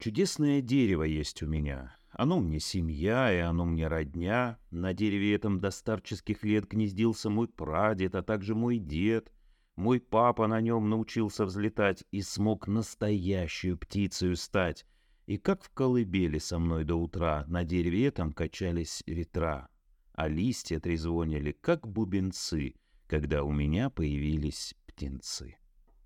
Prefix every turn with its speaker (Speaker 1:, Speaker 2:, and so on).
Speaker 1: Чудесное дерево есть у меня. Оно мне семья, и оно мне родня. На дереве этом до старческих лет гнездился мой прадед, а также мой дед. Мой папа на нем научился взлетать и смог настоящую птицею стать. И как в колыбели со мной до утра на дереве этом качались ветра, а листья трезвонили, как бубенцы, когда у меня появились птенцы.